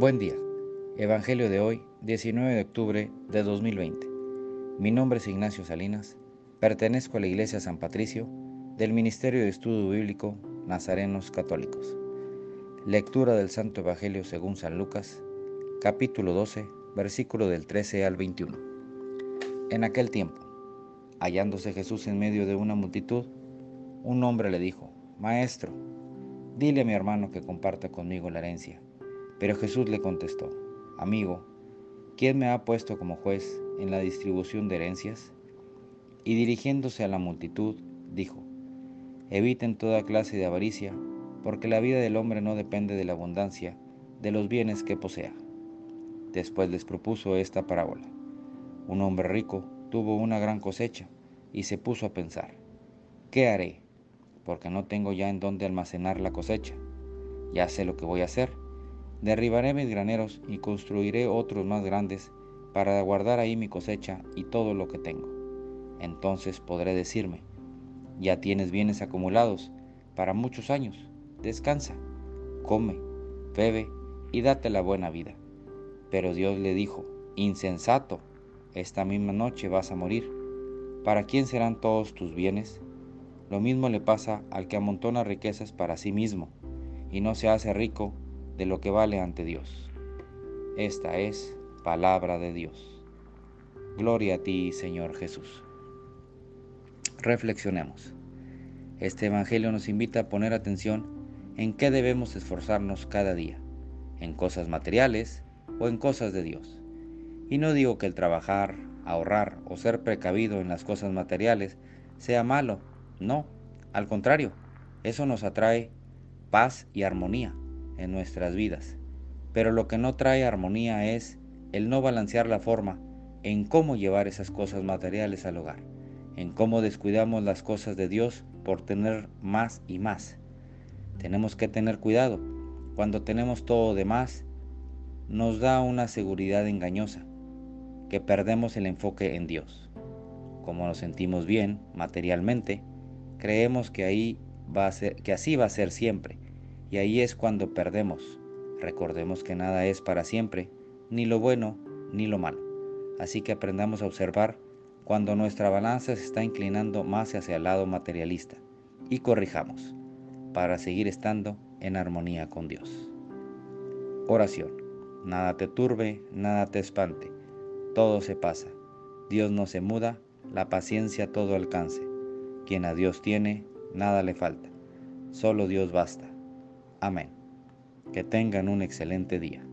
Buen día. Evangelio de hoy, 19 de octubre de 2020. Mi nombre es Ignacio Salinas. Pertenezco a la Iglesia San Patricio del Ministerio de Estudio Bíblico Nazarenos Católicos. Lectura del Santo Evangelio según San Lucas, capítulo 12, versículo del 13 al 21. En aquel tiempo, hallándose Jesús en medio de una multitud, un hombre le dijo, Maestro, dile a mi hermano que comparta conmigo la herencia. Pero Jesús le contestó, Amigo, ¿quién me ha puesto como juez en la distribución de herencias? Y dirigiéndose a la multitud, dijo, Eviten toda clase de avaricia, porque la vida del hombre no depende de la abundancia de los bienes que posea. Después les propuso esta parábola. Un hombre rico tuvo una gran cosecha y se puso a pensar, ¿qué haré? Porque no tengo ya en dónde almacenar la cosecha. Ya sé lo que voy a hacer Derribaré mis graneros y construiré otros más grandes para guardar ahí mi cosecha y todo lo que tengo. Entonces podré decirme, ya tienes bienes acumulados para muchos años, descansa, come, bebe y date la buena vida. Pero Dios le dijo, insensato, esta misma noche vas a morir. ¿Para quién serán todos tus bienes? Lo mismo le pasa al que amontona riquezas para sí mismo y no se hace rico de lo que vale ante Dios. Esta es palabra de Dios. Gloria a ti, Señor Jesús. Reflexionemos. Este Evangelio nos invita a poner atención en qué debemos esforzarnos cada día, en cosas materiales o en cosas de Dios. Y no digo que el trabajar, ahorrar o ser precavido en las cosas materiales sea malo, no, al contrario, eso nos atrae paz y armonía en nuestras vidas. Pero lo que no trae armonía es el no balancear la forma en cómo llevar esas cosas materiales al hogar, en cómo descuidamos las cosas de Dios por tener más y más. Tenemos que tener cuidado. Cuando tenemos todo de más, nos da una seguridad engañosa, que perdemos el enfoque en Dios. Como nos sentimos bien materialmente, creemos que ahí va a ser, que así va a ser siempre y ahí es cuando perdemos. Recordemos que nada es para siempre, ni lo bueno ni lo malo. Así que aprendamos a observar cuando nuestra balanza se está inclinando más hacia el lado materialista y corrijamos para seguir estando en armonía con Dios. Oración. Nada te turbe, nada te espante. Todo se pasa. Dios no se muda, la paciencia todo alcance. Quien a Dios tiene, nada le falta. Solo Dios basta. Amén. Que tengan un excelente día.